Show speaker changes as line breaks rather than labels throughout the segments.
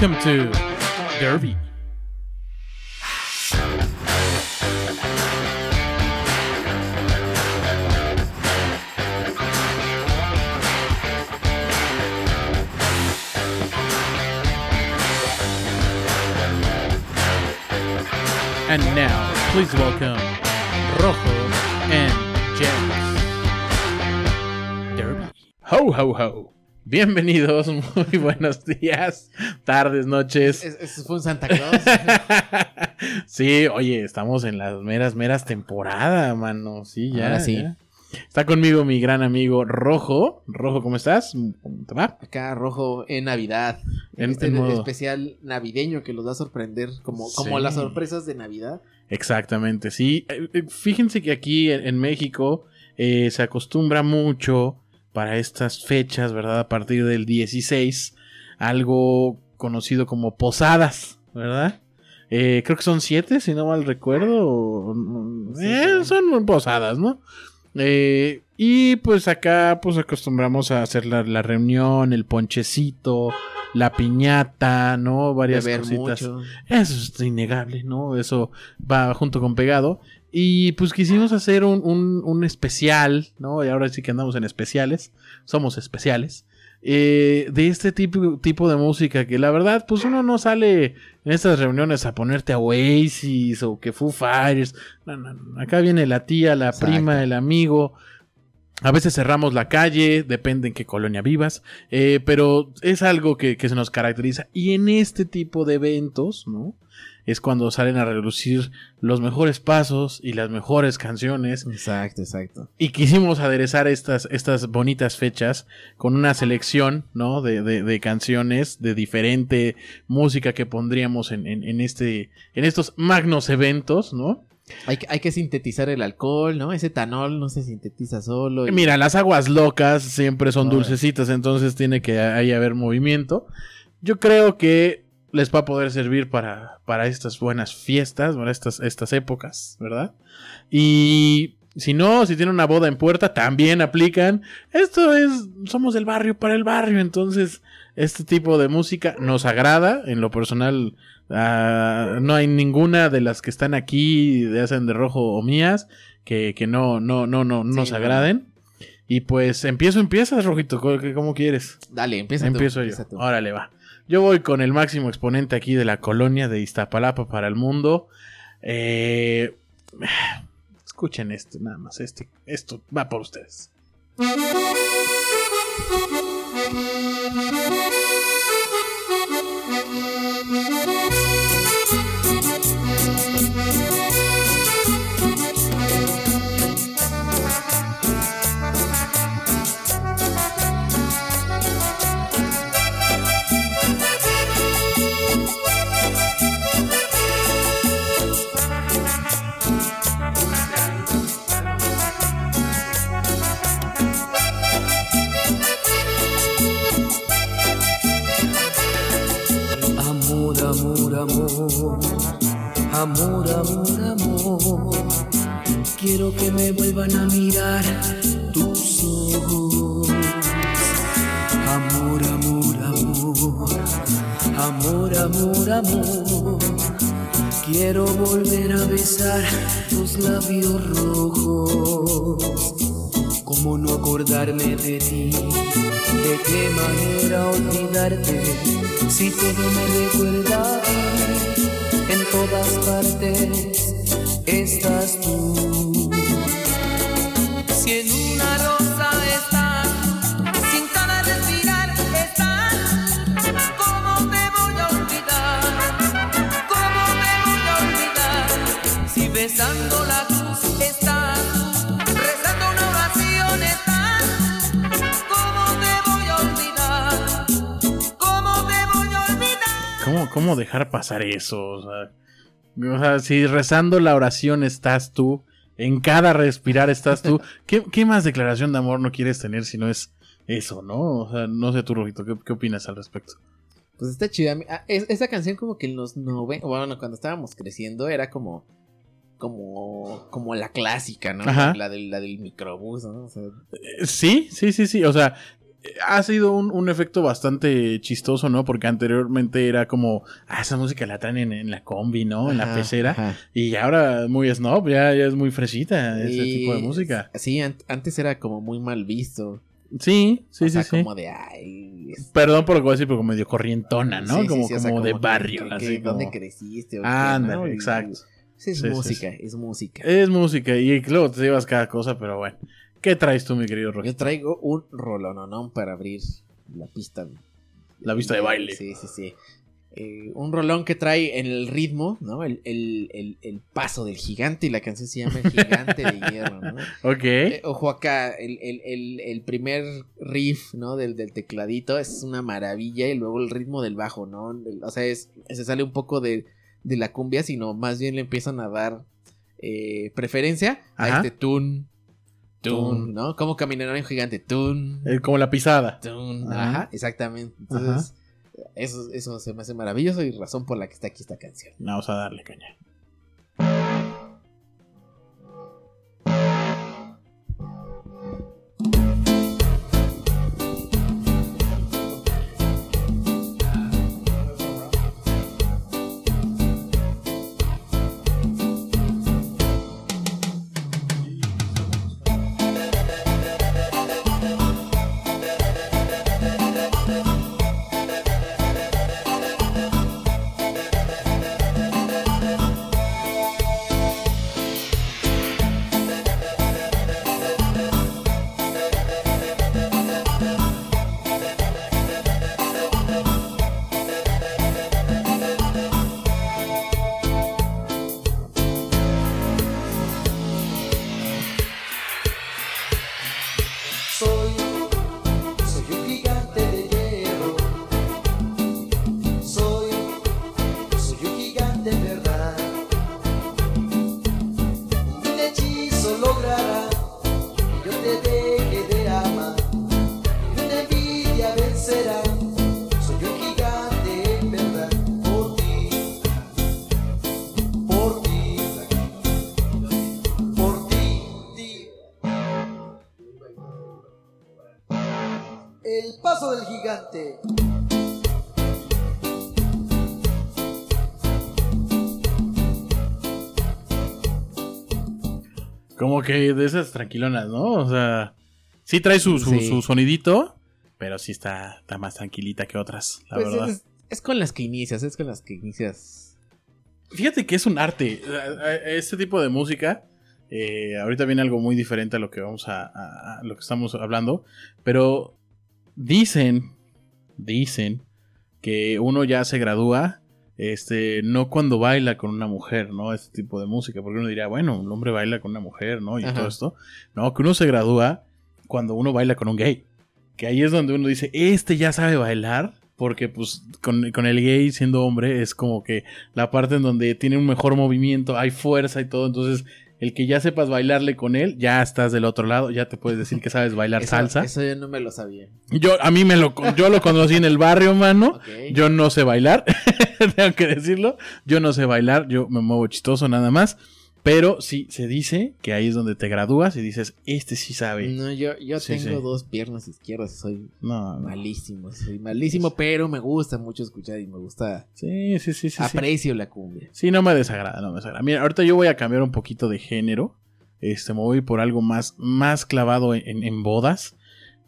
Welcome to Derby. And now, please welcome Rojo and James. Derby. Ho, ho, ho. Bienvenidos, muy buenos días, tardes, noches.
Es- Eso fue un Santa Claus.
sí, oye, estamos en las meras, meras temporada, mano. Sí, ya.
Ahora sí.
ya. Está conmigo mi gran amigo Rojo. Rojo, ¿cómo estás? ¿Cómo te va?
Acá rojo en Navidad. En,
En-
este
en modo-
especial navideño que los va a sorprender. Como, como las sorpresas de Navidad.
Exactamente, sí. Eh, eh, Fíjense que aquí en, en México eh, se acostumbra mucho para estas fechas, ¿verdad? A partir del 16, algo conocido como posadas, ¿verdad? Eh, creo que son siete, si no mal recuerdo.
Sí,
eh, son posadas, ¿no? Eh, y pues acá pues acostumbramos a hacer la, la reunión, el ponchecito, la piñata, ¿no? Varias cositas.
mucho.
Eso es innegable, ¿no? Eso va junto con pegado. Y pues quisimos hacer un, un- un especial, ¿no? Y ahora sí que andamos en especiales. Somos especiales. Eh, de este tipo, tipo de música que la verdad, pues uno no sale en estas reuniones a ponerte a Oasis o que Foo Fighters. No, no, no. Acá viene la tía, la
Exacto.
prima, el amigo. A veces cerramos la calle, depende en qué colonia vivas, eh, pero es algo que, que se nos caracteriza. Y en este tipo de eventos, ¿no? Es cuando salen a relucir los mejores pasos y las mejores canciones.
Exacto, exacto.
Y quisimos aderezar estas, estas bonitas fechas con una selección, ¿no? De, de- de canciones de diferente música que pondríamos en, en- en este, en estos magnos eventos, ¿no?
Hay, que- hay que sintetizar el alcohol, ¿no? Ese etanol no se sintetiza solo. y-
Mira, las aguas locas siempre son dulcecitas, entonces tiene que ahí haber movimiento. Yo creo que les va a poder servir para, para estas buenas fiestas, para estas, estas épocas, ¿verdad? Y si no, si tienen una boda en puerta, también aplican. Esto es, somos del barrio para el barrio, entonces este tipo de música nos agrada. En lo personal, ah, no hay ninguna de las que están aquí, de hacen de rojo o mías, que, que no, no, no, no,
Sí,
nos
no.
agraden. Y pues empiezo, empiezas, Rojito, ¿cómo, quieres?
Dale, empieza tú,
Empiezo yo.
empieza tú.
Órale, va. Yo voy con el máximo exponente aquí de la colonia de Iztapalapa para el mundo. Eh, escuchen esto, nada más. Este, esto va por ustedes.
Amor, amor, amor, amor. Quiero que me vuelvan a mirar tus ojos. Amor, amor, amor, amor, amor, amor. Quiero volver a besar tus labios rojos. ¿Cómo no acordarme de ti? ¿De qué manera olvidarte? Si todo me recuerda a en todas partes estás tú. ¿Cómo,
dejar pasar eso? O sea, o sea, si rezando la oración estás tú, en cada respirar estás tú, ¿qué, qué más declaración de amor no quieres tener si no es eso, no? O sea, no sé tú, Rojito, ¿qué, qué opinas al respecto?
Pues está chida. Ah, es- Esa canción como que en los 90, bueno, cuando estábamos creciendo era como como como la clásica, ¿no?
Ajá.
La del la del microbús, ¿no? O sea,
Eh, Sí, sí, sí, sí. O sea, ha sido un, un efecto bastante chistoso, ¿no? Porque anteriormente era como, ah, esa música la traen en, en la combi, ¿no? En la pecera.
ajá.
Y ahora muy snob, ya, ya es muy fresita ese
Y-
tipo de música.
Sí, an- antes era como muy mal visto.
Sí, sí,
o
sí,
sea,
sí.
como de, ay... es-
Perdón por lo que voy a decir, pero como medio corrientona, ¿no?
sí, sí,
como
sí, o sea,
como de
que-
barrio,
que-
así
que
como...
¿Dónde creciste? o
Ándale,
no?
Exacto.
sí, es música, es música.
Es música y luego te llevas cada cosa, pero bueno. ¿Qué traes tú, mi querido Rocky?
Yo traigo un rolononón para abrir la pista.
La pista de baile.
Sí, sí, sí. Eh, un rolón que trae en el ritmo, ¿no? El, el- el- el paso del gigante y la canción se llama El Gigante de Hierro, ¿no?
Ok.
Eh, ojo acá, el, el- el- el primer riff, ¿no? Del, del tecladito es una maravilla y luego el ritmo del bajo, ¿no? O sea, es, se sale un poco de, de la cumbia, sino más bien le empiezan a dar eh, preferencia a este tun, tun. ¿no? Como caminará un gigante, tun,
Eh, como la pisada.
tun,
Ajá.
ajá, exactamente. Entonces, eso, eso se me hace maravilloso y razón por la que está aquí esta canción.
Vamos a darle caña.
Paso del gigante.
Como que de esas tranquilonas, ¿no? O sea, sí trae su, su,
Sí.
su sonidito, pero sí está, está más tranquilita que otras, la
Pues
verdad.
es, es con las que inicias, es con las que inicias.
Fíjate que es un arte. Este tipo de música. eh, ahorita viene algo muy diferente a lo que vamos a, a- a lo que estamos hablando. Pero dicen, dicen que uno ya se gradúa. Este, no cuando baila con una mujer, ¿no? Este tipo de música. Porque uno diría, bueno, un hombre baila con una mujer, ¿no? Y
Ajá.
todo esto. No, que uno se gradúa cuando uno baila con un gay. Que ahí es donde uno dice, este ya sabe bailar. Porque pues con, con el gay siendo hombre es como que la parte en donde tiene un mejor movimiento, hay fuerza y todo. Entonces, el que ya sepas bailarle con él, ya estás del otro lado, ya te puedes decir que sabes bailar
Eso,
salsa.
Eso yo no me lo sabía.
Yo, a mí me lo, yo lo conocí en el barrio, mano. Yo no sé bailar, tengo que decirlo. Yo no sé bailar, yo me muevo chistoso nada más. Pero sí, se dice que ahí es donde te gradúas y dices, este sí sabe.
No, yo, yo
Sí,
tengo
sí.
dos piernas izquierdas, soy
No,
malísimo, soy malísimo, pero me gusta mucho escuchar y me gusta,
Sí, sí, sí, sí.
aprecio la cumbia.
Sí, no me desagrada, no me desagrada. Mira, ahorita yo voy a cambiar un poquito de género. Este, me voy por algo más, más clavado en bodas.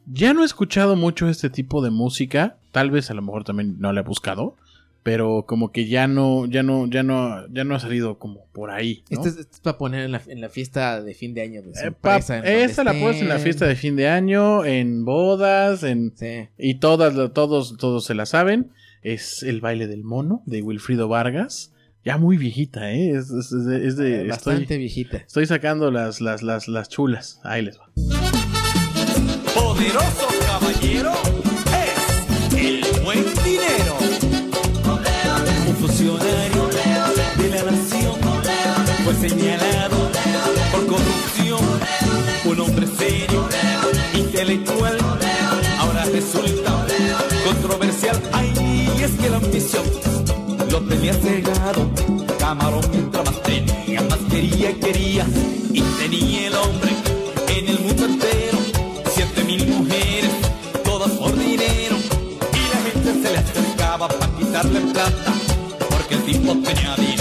Ya no he escuchado mucho este tipo de música. Tal vez a lo mejor también no la he buscado. Pero como que ya no, ya no, ya no, ya no ha salido como por ahí. ¿no?
Esto es, esto es para poner en la, en la fiesta de fin de año de
Eh, pa- esta la puedes en la fiesta de fin de año, en bodas, en
Sí.
y todas, todos, todos se la saben. Es el baile del mono de Wilfrido Vargas. Ya muy viejita, ¿eh? Es, es- es de, es de-
Bastante
estoy,
viejita.
estoy sacando las, las, las, las chulas. Ahí les va.
Poderoso caballero intelectual, ahora resulta controversial. Ay, es que la ambición lo tenía cegado. Camarón mientras más tenía, más quería, quería. Y tenía el hombre en el mundo entero siete mil mujeres, todas se le acercaba para quitarle plata, porque el tipo tenía dinero. ¡Dinero!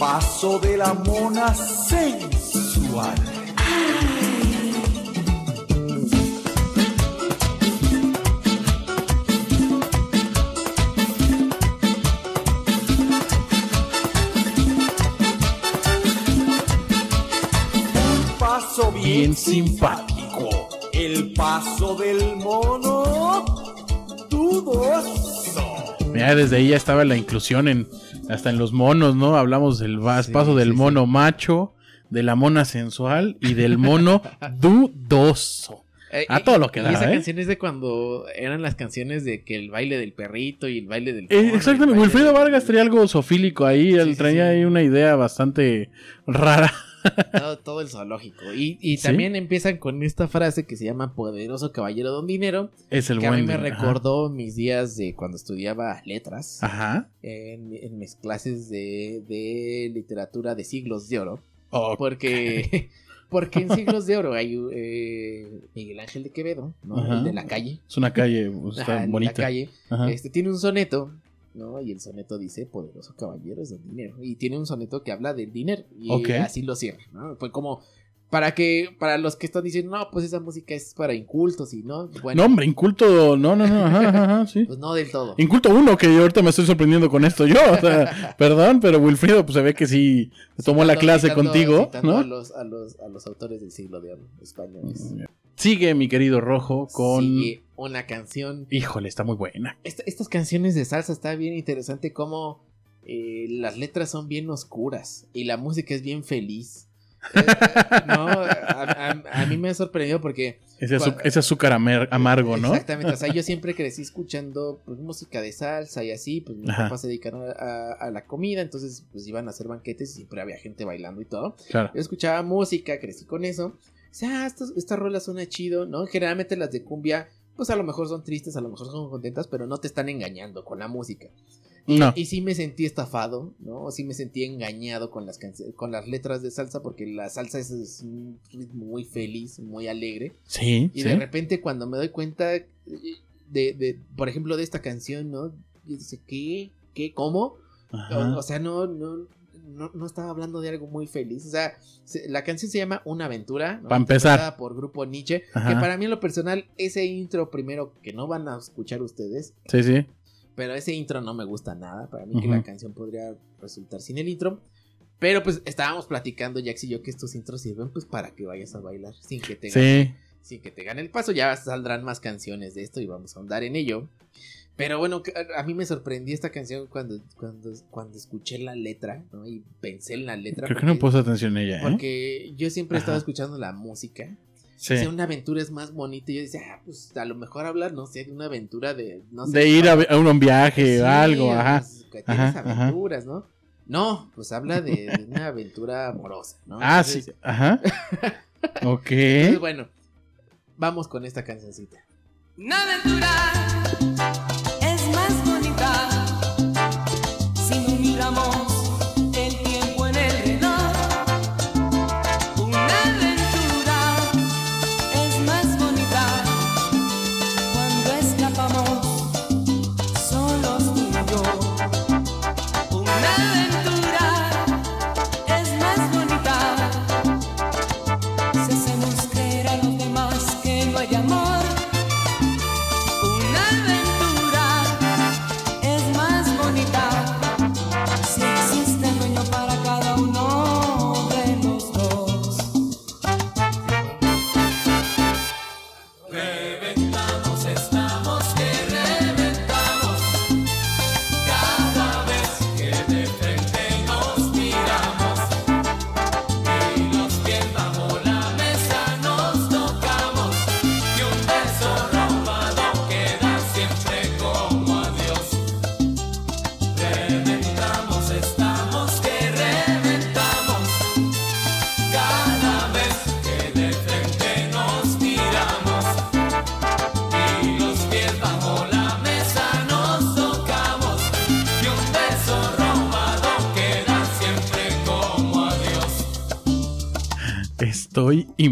Paso de la mona sensual. Un paso bien, simpático. El paso del mono dudoso.
Mira, desde ahí ya estaba la inclusión en hasta en los monos, ¿no? Hablamos del vas-
Sí,
paso del
sí, sí.
mono macho, de la mona sensual y del mono dudoso.
Eh,
A todo lo que
y
da,
esa
¿eh?
canción es de cuando eran las canciones de que el baile del perrito y el baile del.
Eh,
mono,
exactamente,
baile
Wilfrido
del-
Vargas traía algo sofílico ahí, él traía
sí.
ahí una idea bastante rara.
Todo, todo el zoológico. Y, y
¿Sí?
también empiezan con esta frase que se llama Poderoso Caballero Don Dinero,
Es el
que a mí me
ajá.
recordó mis días de cuando estudiaba letras.
Ajá.
En, en mis clases de, de literatura de siglos de oro.
Oh,
Porque, porque en siglos de oro hay eh, Miguel Ángel de Quevedo, ¿no? El de la calle.
es una calle, pues, está
Ajá,
bonita.
la calle. Este tiene un soneto, ¿no? Y el soneto dice, poderoso caballero es don dinero. Y tiene un soneto que habla del dinero. Y así lo cierra, ¿no? Fue como, para que, para los que están diciendo, no, pues esa música es para incultos y no, bueno,
No, hombre, inculto, no, no, no, ajá, ajá, ajá, sí.
pues no del todo.
Inculto uno, que yo ahorita me estoy sorprendiendo con esto yo. O sea, perdón, pero Wilfrido, pues se ve que sí tomó la clase
citando-
contigo,
citando A
¿no?
los, a, los, a los autores del siglo de oro españoles.
Sigue mi querido Rojo con.
Sigue una canción
Híjole, está muy buena.
Esta- estas canciones de salsa está bien interesante como eh, las letras son bien oscuras y la música es bien feliz. Eh, no, a, a- a mí me ha sorprendido porque
Ese, azúcar amer- amargo, ¿no?
exactamente, o sea, yo siempre crecí escuchando pues, música de salsa y así, pues mis
Ajá.
papás se dedicaron a, a- a la comida, entonces pues iban a hacer banquetes y siempre había gente bailando y todo.
Claro.
Yo escuchaba música, crecí con eso. O sea, estas, esta rola suena chido, ¿no? Generalmente las de cumbia, pues a lo mejor son tristes, a lo mejor son contentas, pero no te están engañando con la música.
No.
Y sí me sentí estafado, ¿no? Sí me sentí engañado con las, con las letras de salsa, porque la salsa es, es un ritmo muy feliz, muy alegre.
Sí,
Y
sí.
de repente cuando me doy cuenta eh, de, de, por ejemplo, de esta canción, ¿no? Yo dice, ¿qué? ¿Qué? ¿Cómo? O, o sea, no, no, no, no estaba hablando de algo muy feliz. O sea, se- la canción se llama Una aventura. ¿no?
Pa' empezar.
Por grupo Nietzsche.
Ajá.
Que para mí en lo personal, ese intro primero que no van a escuchar ustedes.
Sí, sí.
Pero ese intro no me gusta nada. Para mí que la canción podría resultar sin el intro. Pero pues estábamos platicando, Jax y yo, que estos intros sirven pues para que vayas a bailar sin que te gane, sin que te gane el paso. Ya saldrán más canciones de esto y vamos a ahondar en ello. Pero bueno, a a mí me sorprendió esta canción cuando, cuando, cuando escuché la letra, ¿no? Y pensé en la letra.
Creo que no puse atención en ella, ¿eh?
Porque yo siempre he estado
Ajá.
escuchando la música.
Sí.
O sea, una aventura es más bonita. Y yo decía, ah, pues a lo mejor hablar, no sé, de una aventura de. No sé,
De ir a, a un viaje
Sí,
o algo, ajá.
pues, que tienes
Ajá, ajá.
aventuras, ¿no? No, pues habla de, de una aventura amorosa, ¿no?
Ah,
Entonces-
sí. Ajá. ok.
Entonces, bueno, vamos con esta cancioncita.
Una aventura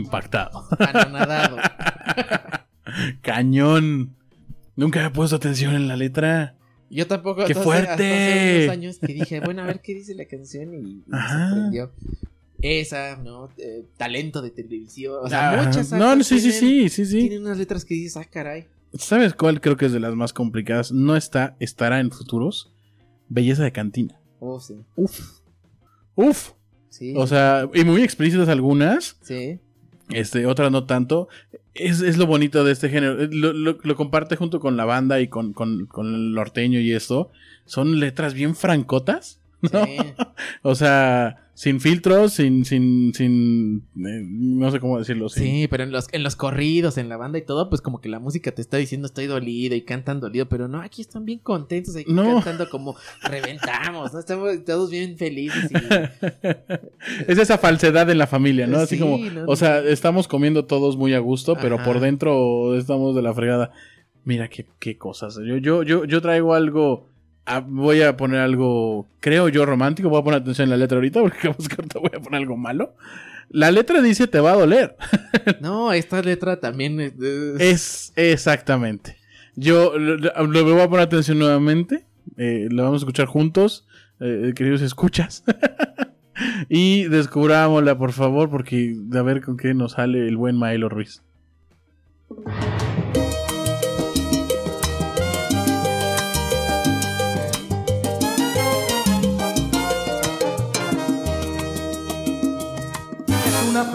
impactado.
Anonadado.
Cañón. Nunca había puesto atención en la letra.
Yo tampoco.
¡Qué
hasta hace-
fuerte!
hasta hace unos años que dije, bueno, a ver qué dice la canción y, y
Ajá.
sorprendió. Esa, ¿no? Eh, talento de televisión. O sea, muchas.
No,
artes
sí, sí, sí, sí, sí.
Tienen unas letras que dices, ah, caray.
¿Sabes cuál creo que es de las más complicadas? No está, estará en futuros. Belleza de cantina.
Oh, sí.
Uf. Uf.
Sí.
O sea, y muy explícitas algunas.
sí.
Este, otras no tanto. Es, es lo bonito de este género. Lo, lo- lo comparte junto con la banda y con, con- con el norteño y esto. Son letras bien francotas. ¿no?
Sí.
O sea, sin filtros, sin, sin, sin, eh, no sé cómo decirlo. sin-
Sí, pero en los, en los corridos, en la banda y todo, pues como que la música te está diciendo estoy dolido y cantan dolido, pero no, aquí están bien contentos, aquí
No.
cantando como reventamos, ¿no? Estamos todos bien felices y...
es esa falsedad en la familia, ¿no? Así
Sí,
como,
no,
o sea, estamos comiendo todos muy a gusto, pero por dentro estamos de la fregada. Mira qué, qué cosas. Yo, yo, yo, yo traigo algo. Ah, voy a poner algo, creo yo, romántico. Voy a poner atención en la letra ahorita, porque que ahorita voy a poner algo malo. La letra dice te va a doler.
No, esta letra también es...
exactamente. Yo le le voy a poner atención nuevamente. Eh, lo vamos a escuchar juntos, eh, queridos escuchas. y descubrámosla, por favor, porque a ver con qué nos sale el buen Maelo Ruiz.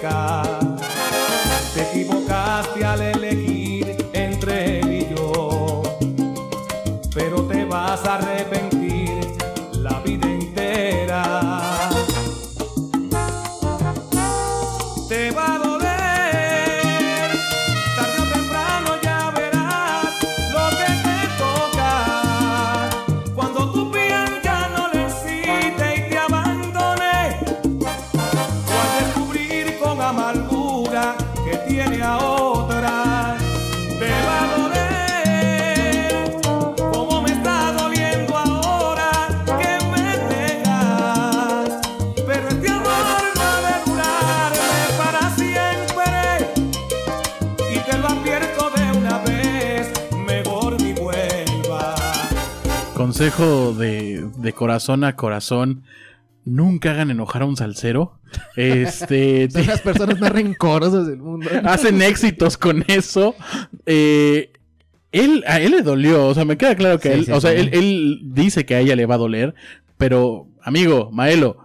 Te equivocaste al elegir entre él y yo. Pero te vas a arrepentir
Consejo de, de corazón a corazón. Nunca hagan enojar a un salsero. Este.
Son las personas más rencorosas del mundo.
hacen éxitos con eso. Eh, él, a él le dolió, o sea, me queda claro que
Sí,
él,
sí,
o sea,
sí.
él, él dice que a ella le va a doler, pero, amigo, Maelo,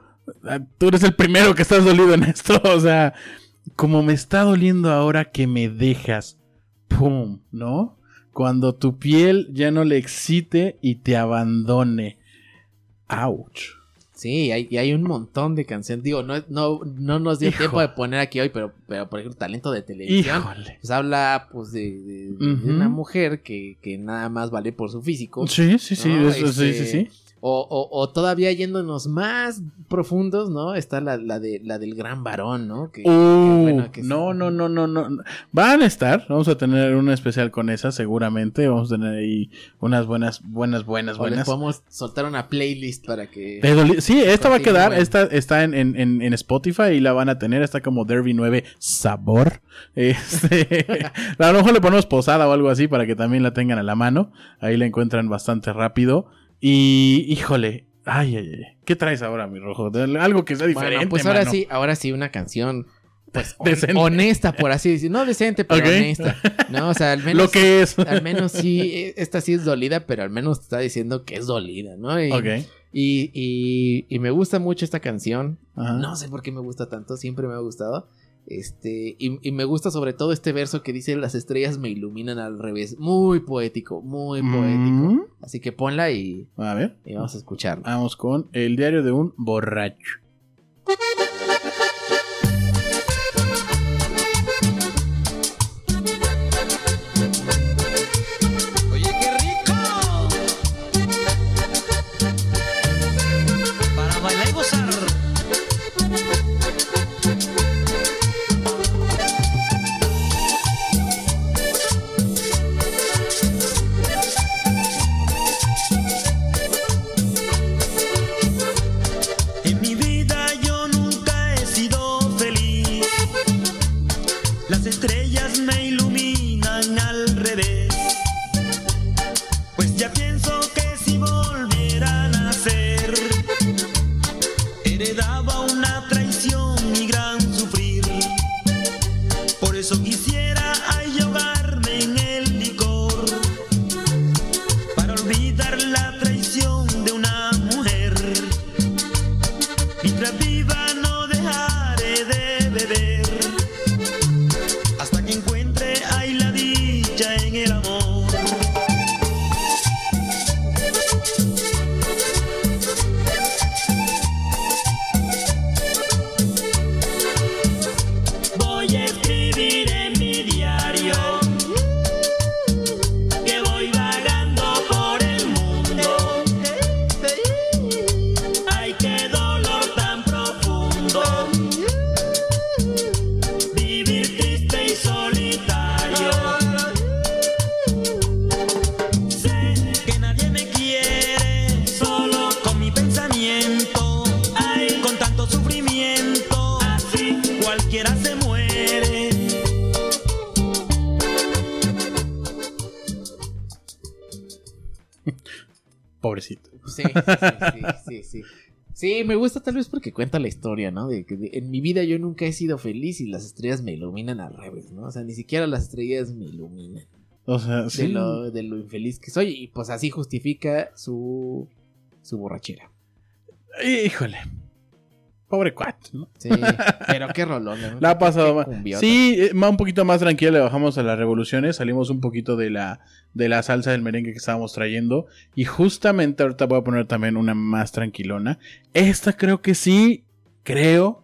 ah, tú eres el primero que estás dolido en esto, o sea, como me está doliendo ahora que me dejas, pum, ¿no? Cuando tu piel ya no le excite y te abandone. Ouch.
Sí, hay, y hay un montón de canciones. Digo, no, no, no nos dio
Hijo.
tiempo de poner aquí hoy, pero, pero por ejemplo, talento de televisión.
Híjole.
Pues habla pues de, de- una mujer que, que nada más vale por su físico.
Sí, sí, sí,
No,
eso, sí, sí,
este,
sí.
O, o- o todavía yéndonos más profundos, ¿no? Está la, la de, la del gran varón, ¿no? Que, que
Uh,
bueno, que es-
no, no, no, no, no. Van a estar. Vamos a tener un especial con esa, seguramente. Vamos a tener ahí unas buenas, buenas, buenas,
O les
buenas.
podemos soltar una playlist para que...
Sí, esta va a quedar. Esta está en, en, en, en Spotify y la van a tener. Está como Derby 9 Sabor. Este, a lo mejor le ponemos posada o algo así para que también la tengan a la mano. Ahí la encuentran bastante rápido. Y, híjole. Ay, ay, ay. ¿Qué traes ahora, mi rojo? Algo que sea diferente.
Bueno, pues ahora
mano.
sí, ahora sí una canción pues
Decente.
honesta, por así decirlo. No decente, pero honesta. No, o sea, al menos
Lo que es.
al menos sí esta sí es dolida, pero al menos te está diciendo que es dolida, ¿no? Y,
ok.
y, y- y me gusta mucho esta canción.
Ajá.
No sé por qué me gusta tanto, siempre me ha gustado. Este, y, y me gusta sobre todo este verso que dice las estrellas me iluminan al revés. Muy poético, muy poético.
Mm.
Así que ponla y,
A ver.
y vamos a escucharla.
Vamos con el diario de un borracho.
Sí, sí, sí. Me gusta tal vez porque cuenta la historia, ¿no? De que de- en mi vida yo nunca he sido feliz y las estrellas me iluminan al revés, ¿no? O sea, ni siquiera las estrellas me iluminan
O sea,
de,
sí.
lo, de lo infeliz que soy y pues así justifica su, su borrachera.
Híjole. Pobre cuat, ¿no?
Sí, pero qué rolón. ¿no?
La ha pasado mal. Sí, eh, ma- un poquito más tranquila, le bajamos a las revoluciones, salimos un poquito de la, de la salsa del merengue que estábamos trayendo. Y justamente ahorita voy a poner también una más tranquilona. Esta creo que sí, creo,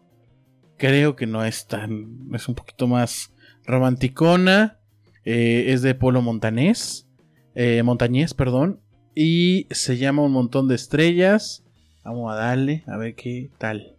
creo que no es tan, es un poquito más romanticona. eh, es de Polo Montanés, eh, Montañés, perdón. Y se llama Un montón de estrellas. Vamos a darle, a ver qué tal.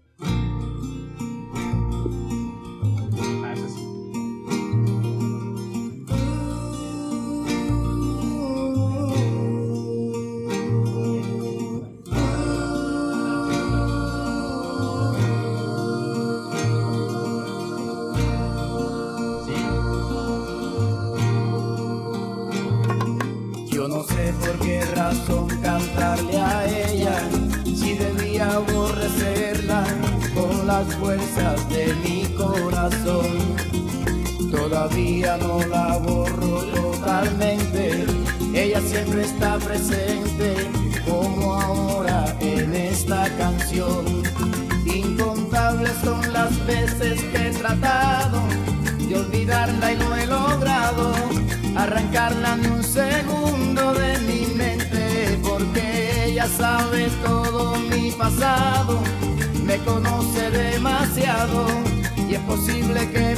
Posible que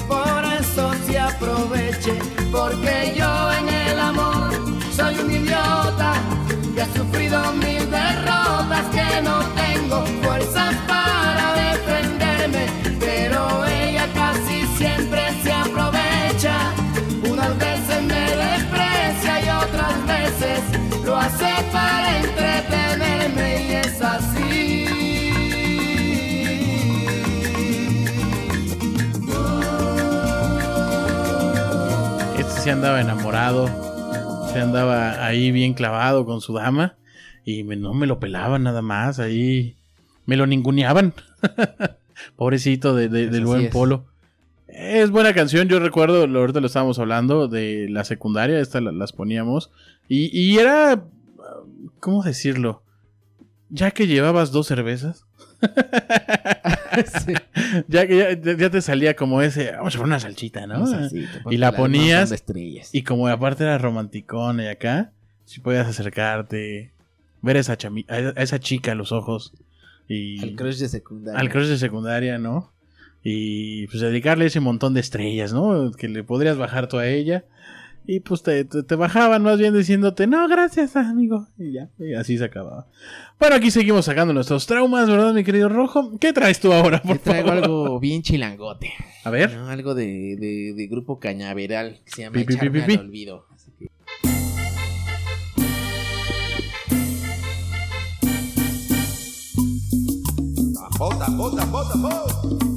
andaba enamorado. Se andaba ahí bien clavado con su dama. Y me- no me lo pelaban nada más. Ahí me lo ninguneaban. Pobrecito de- de- del buen
es.
polo. Es buena canción. Yo recuerdo, lo- ahorita lo estábamos hablando de la secundaria. Estas la- las poníamos. Y, y era. ¿Cómo decirlo? Ya que llevabas dos cervezas.
Sí.
Ya que ya, ya te salía como ese. Vamos a poner una salchita, ¿no?
O sea, sí, te
Y la ponías
de.
Y como aparte era romanticón y acá, si podías acercarte, ver a esa, chami- a a esa chica a los ojos y
Al crush de secundaria.
al crush de secundaria, ¿no? Y pues dedicarle ese montón de estrellas, ¿no? Que le podrías bajar tú a ella. Y pues te, te- te bajaban más bien diciéndote, no, gracias, amigo. Y ya, y así se acababa. Bueno, aquí seguimos sacando nuestros traumas, ¿verdad, mi querido Rojo? ¿Qué traes tú ahora, por
Te traigo
favor?
algo bien chilangote.
A ver.
¿no? Algo de, de- de grupo cañaveral que se llama
Pi, pi, pi,
Echarme
pi, pi.
al olvido. Así que-
Bota, bota, bota, bota.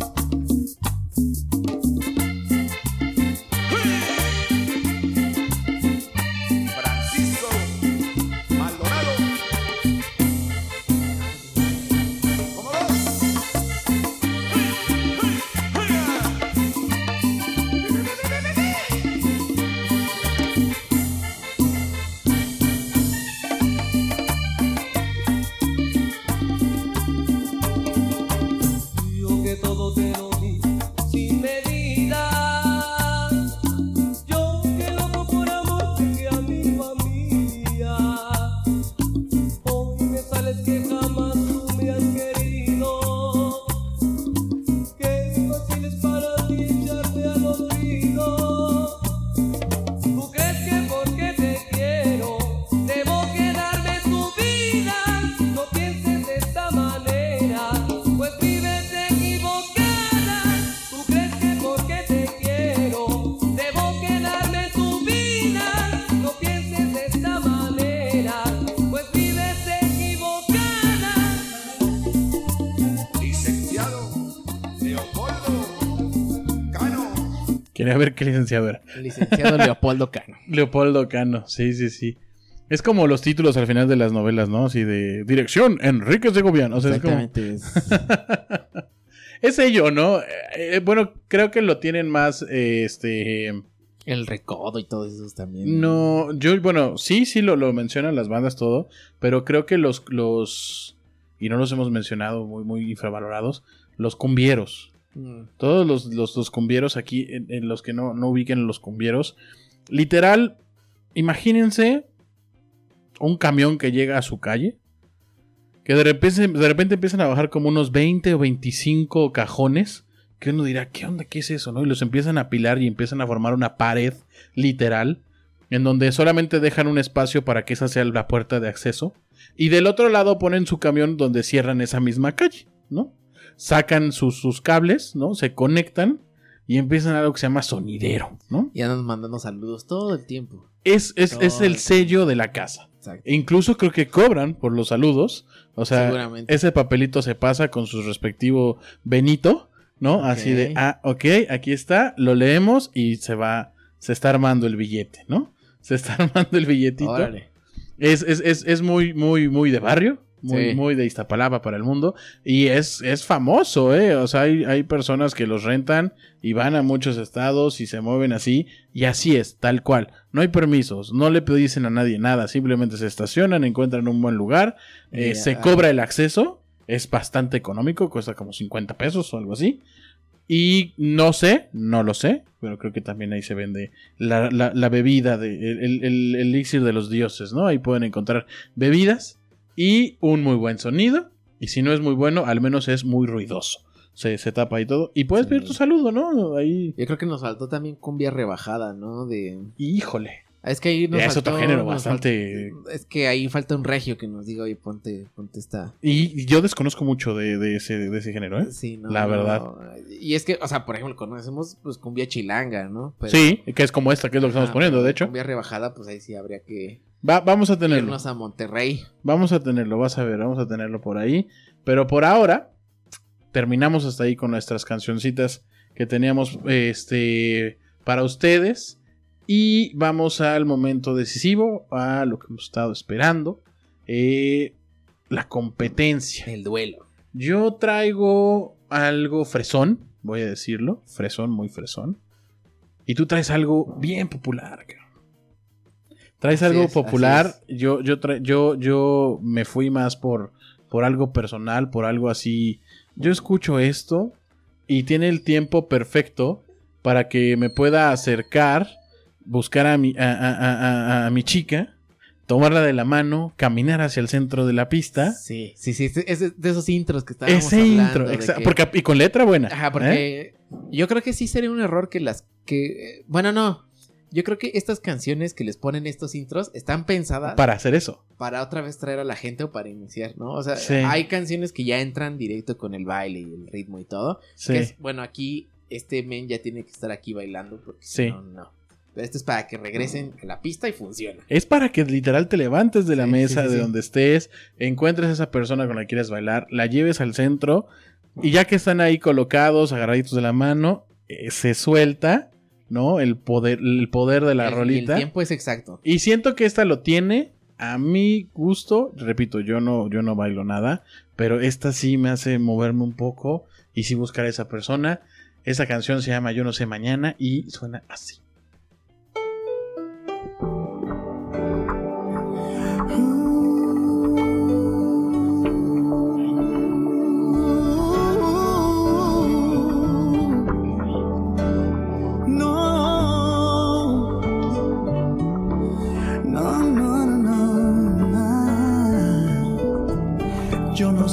qué licenciado era.
El licenciado Leopoldo Cano.
Leopoldo Cano, sí, sí, sí. Es como los títulos al final de las novelas, ¿no? Así de dirección, Enrique Segoviano. O sea, es como.
Exactamente. es-
Es ello, ¿no? Eh, bueno, creo que lo tienen más, eh, este...
El recodo y todos esos también.
No, yo, bueno, sí, sí lo, lo mencionan las bandas, todo, pero creo que los, los, y no los hemos mencionado, muy, muy infravalorados, los cumbieros. Todos los, los, los cumbieros aquí, en, en los que no, no ubiquen los cumbieros, literal, imagínense un camión que llega a su calle, que de repente, de repente empiezan a bajar como unos 20 o 25 cajones, que uno dirá, ¿qué onda? ¿Qué es eso? ¿no? Y los empiezan a apilar y empiezan a formar una pared literal, en donde solamente dejan un espacio para que esa sea la puerta de acceso, y del otro lado ponen su camión donde cierran esa misma calle, ¿no? Sacan sus, sus cables, ¿no? Se conectan y empiezan algo que se llama sonidero, ¿no?
Y andan mandando saludos todo el tiempo.
Es, es, es el
el
sello de la casa.
Exacto.
E incluso creo que cobran por los saludos. O sea, ese papelito se pasa con su respectivo Benito, ¿no? Así de, ah, ok, aquí está, lo leemos y se va, se está armando el billete, ¿no? Se está armando el billetito.
Órale.
Es, es, es, es muy, muy, muy de barrio. Muy,
Sí.
muy de Iztapalapa para el mundo. Y es, es famoso, ¿eh? O sea, hay, hay personas que los rentan y van a muchos estados y se mueven así. Y así es, tal cual. No hay permisos, no le dicen a nadie nada. Simplemente se estacionan, encuentran un buen lugar, eh, se cobra el acceso. Es bastante económico, cuesta como 50 pesos o algo así. Y no sé, no lo sé, pero creo que también ahí se vende la, la- la bebida, de, el, el- el elixir de los dioses, ¿no? Ahí pueden encontrar bebidas y un muy buen sonido. Y si no es muy bueno, al menos es muy ruidoso. Se, se tapa ahí todo. Y puedes
Sí.
pedir tu saludo, ¿no? Ahí.
Yo creo que nos faltó también cumbia rebajada, ¿no? De.
Híjole.
Ah, Es que ahí nos
Es
faltó,
otro género bastante-
faltó- es que ahí falta un regio que nos diga, oye, ponte, ponte esta.
Y yo desconozco mucho de, de ese, de ese género, ¿eh?
Sí, no,
La
no.
verdad.
Y es que, o sea, por ejemplo, conocemos pues cumbia chilanga, ¿no? Pero-
Sí, que es como esta, que es lo que estamos poniendo, de hecho.
Cumbia rebajada, pues ahí sí habría que
Va, vamos a tenerlo.
irnos a Monterrey.
Vamos a tenerlo, vas a ver, vamos a tenerlo por ahí. Pero por ahora, terminamos hasta ahí con nuestras cancioncitas que teníamos este, para ustedes. Y vamos al momento decisivo, a lo que hemos estado esperando. eh, la competencia.
El duelo.
Yo traigo algo fresón, voy a decirlo. Fresón, muy fresón. Y tú traes algo bien popular, cabrón. Traes
Así
algo
es,
popular. Yo, yo, tra- yo, yo me fui más por, por algo personal, por algo así. Yo escucho esto y tiene el tiempo perfecto para que me pueda acercar, buscar a mi, a, a- a- mi chica, tomarla de la mano, caminar hacia el centro de la pista.
Sí, sí, sí. Es de esos intros que estábamos
Ese
hablando.
intro,
de
exa-
que-
porque, y con letra buena.
Ajá,
¿eh?
porque yo creo que sí sería un error que las que eh, bueno, no. Yo creo que estas canciones que les ponen estos intros están pensadas para,
Para hacer eso.
otra vez traer a la gente o para iniciar, ¿no? O sea,
Sí.
hay canciones que ya entran directo con el baile y el ritmo y todo.
Sí.
Que es, bueno, aquí este men ya tiene que estar aquí bailando porque
Sí.
si no, no. Pero esto es para que regresen a la pista y funciona.
Es para que literal te levantes de la
Sí,
mesa,
sí, sí,
de donde estés, encuentres a esa persona con la que quieres bailar, la lleves al centro y ya que están ahí colocados, agarraditos de la mano, eh, se suelta, ¿no? El poder, el poder de la
El-
rolita.
el tiempo es exacto.
Y siento que esta lo tiene. A mi gusto, repito, yo no, yo no bailo nada, pero esta sí me hace moverme un poco y sí buscar a esa persona. Esa canción se llama Yo no sé mañana y suena así.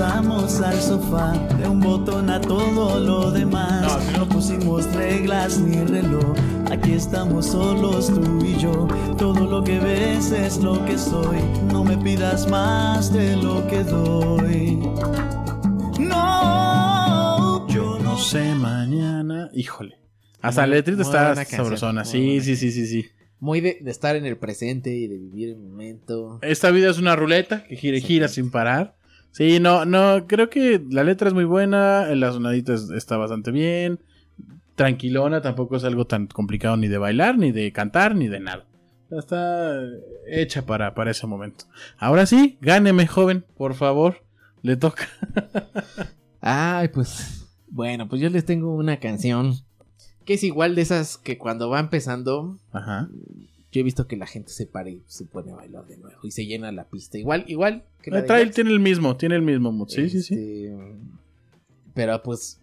Pasamos al sofá, de un botón a todo lo demás.
No, si no-
No pusimos reglas ni reloj, aquí estamos solos tú y yo. Todo lo que ves es lo que soy, no me pidas más de lo que doy. No, yo no
sé, mañana. Híjole. Hasta la letrita
Muy
está sabrosona. Sí, sí, sí, sí, sí.
Muy de, de estar en el presente y de vivir el momento.
Esta vida es una ruleta que gira y gira sin parar. Sí, no, no, creo que la letra es muy buena, la sonadita es- está bastante bien, tranquilona, tampoco es algo tan complicado ni de bailar, ni de cantar, ni de nada. Está hecha para, para ese momento. Ahora sí, gáneme, joven, por favor, le toca.
Ay, pues. Bueno, pues yo les tengo una canción que es igual de esas que cuando va empezando,
Ajá.
Yo he visto que la gente se para y se pone a bailar de nuevo y se llena la pista. Igual, igual que la
El
de
trail tiene el mismo, tiene el mismo mood. Sí, sí, sí.
Este, Pero pues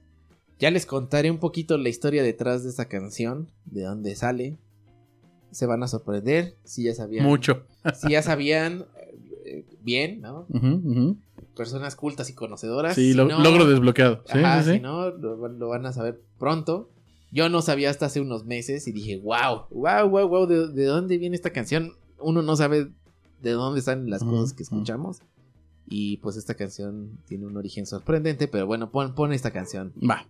ya les contaré un poquito la historia detrás de esa canción, de dónde sale. Se van a sorprender si ya sabían.
Mucho.
Si ya sabían eh, bien, ¿no? Personas cultas y conocedoras.
Sí,
Si
lo-
no-
logro desbloqueado. Sí,
Ajá,
sí, sí.
si no, lo, lo van a saber pronto. Yo no sabía hasta hace unos meses y dije, wow, wow, wow, wow, ¿de, de dónde viene esta canción? Uno no sabe de dónde están las cosas que escuchamos. Y pues esta canción tiene un origen sorprendente, pero bueno, pon, pon esta canción.
Va.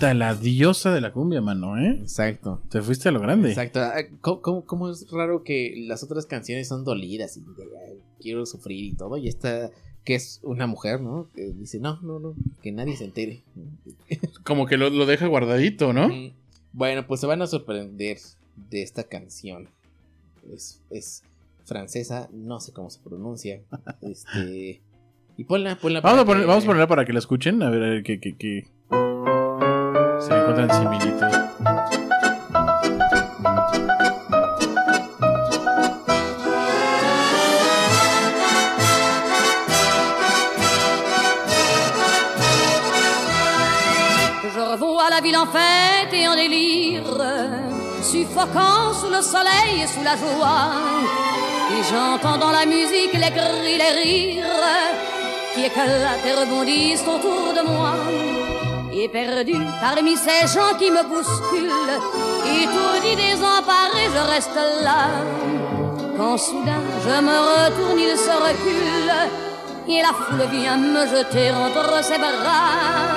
La
diosa de la cumbia, mano, ¿eh?
Exacto.
Te fuiste a lo grande.
Exacto. Ah, ¿Cómo, cómo- cómo es raro que las otras canciones son dolidas y de, "Ay, quiero sufrir y todo? Y esta, que es una mujer, ¿no? Que dice, no, no, no, que nadie se entere.
Como que lo, lo deja guardadito, ¿no?
Mm, Bueno, pues se van a sorprender de esta canción. Es, es francesa, no sé cómo se pronuncia. Este. Y ponla, ponla.
Vamos
para
a, poner,
que-
vamos a ponerla para que la escuchen, a ver, a ver qué, qué, qué-
Je revois la ville en fête et en délire, suffocant sous le soleil et sous la joie. Et j'entends dans la musique les cris, les rires qui éclatent et rebondissent autour de moi. Et perdu parmi ces gens qui me bousculent, étourdi, désemparé, je reste là. Quand soudain je me retourne, il se recule, et la foule vient me jeter entre ses bras.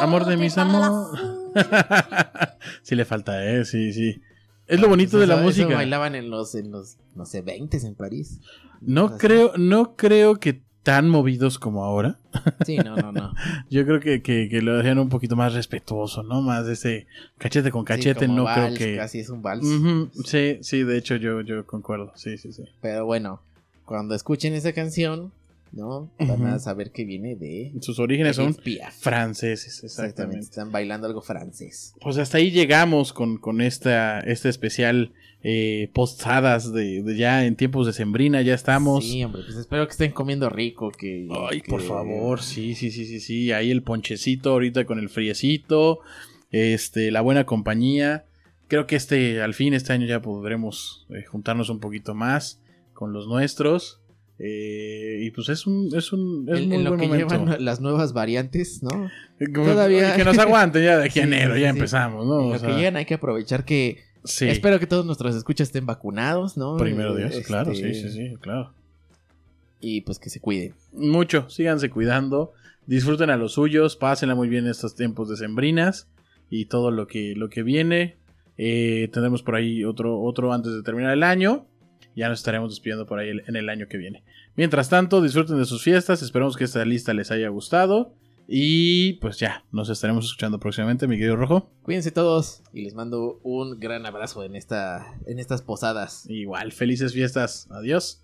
Amor de mis amores. sí le falta, ¿eh? Sí, sí. Es lo bonito de la
Eso- eso
música.
bailaban en los, en los, no sé, 20 en París.
No creo, no creo que tan movidos como ahora.
Sí, no, no, no.
Yo creo que, que, que lo hacían un poquito más respetuoso, ¿no? Más ese cachete con cachete,
Sí, como
no
vals,
creo que.
Casi es un vals.
Sí, sí, de hecho yo, yo concuerdo. Sí, sí, sí.
Pero bueno, cuando escuchen esa canción, ¿no? Van a saber que viene de
Sus orígenes son
Piaf.
franceses,
Exactamente.
exactamente.
Están bailando algo francés.
Pues hasta ahí llegamos con, con esta, este especial eh, postadas de, de ya en tiempos de sembrina, ya estamos.
Sí, hombre, pues espero que estén comiendo rico, que...
Ay, por favor, sí, sí, sí, sí, sí. Ahí el ponchecito ahorita con el friecito, este, la buena compañía. Creo que este, al fin, este año ya podremos eh, juntarnos un poquito más con los nuestros. Eh, y pues es un, es un, es
En,
muy
en lo
buen
que
momento.
llevan las nuevas variantes, ¿no? Todavía-
Que nos aguanten ya de aquí a enero,
sí,
ya
sí.
empezamos, ¿no?
En
O
lo
sea,
que llegan hay que aprovechar que...
sí.
Espero que todos nuestros escuchas estén vacunados, ¿no?
Primero Dios, claro, sí,
este,
sí, sí, claro.
Y pues que se cuiden.
Mucho, síganse cuidando, disfruten a los suyos, pásenla muy bien estos tiempos de sembrinas y todo lo que, lo que viene. Eh, tendremos por ahí otro, otro antes de terminar el año. Ya nos estaremos despidiendo por ahí el- en el año que viene. Mientras tanto, disfruten de sus fiestas, esperamos que esta lista les haya gustado. Y pues ya, nos estaremos escuchando próximamente, mi querido Rojo.
Cuídense todos y les mando un gran abrazo en esta en estas posadas.
Igual, felices fiestas. Adiós.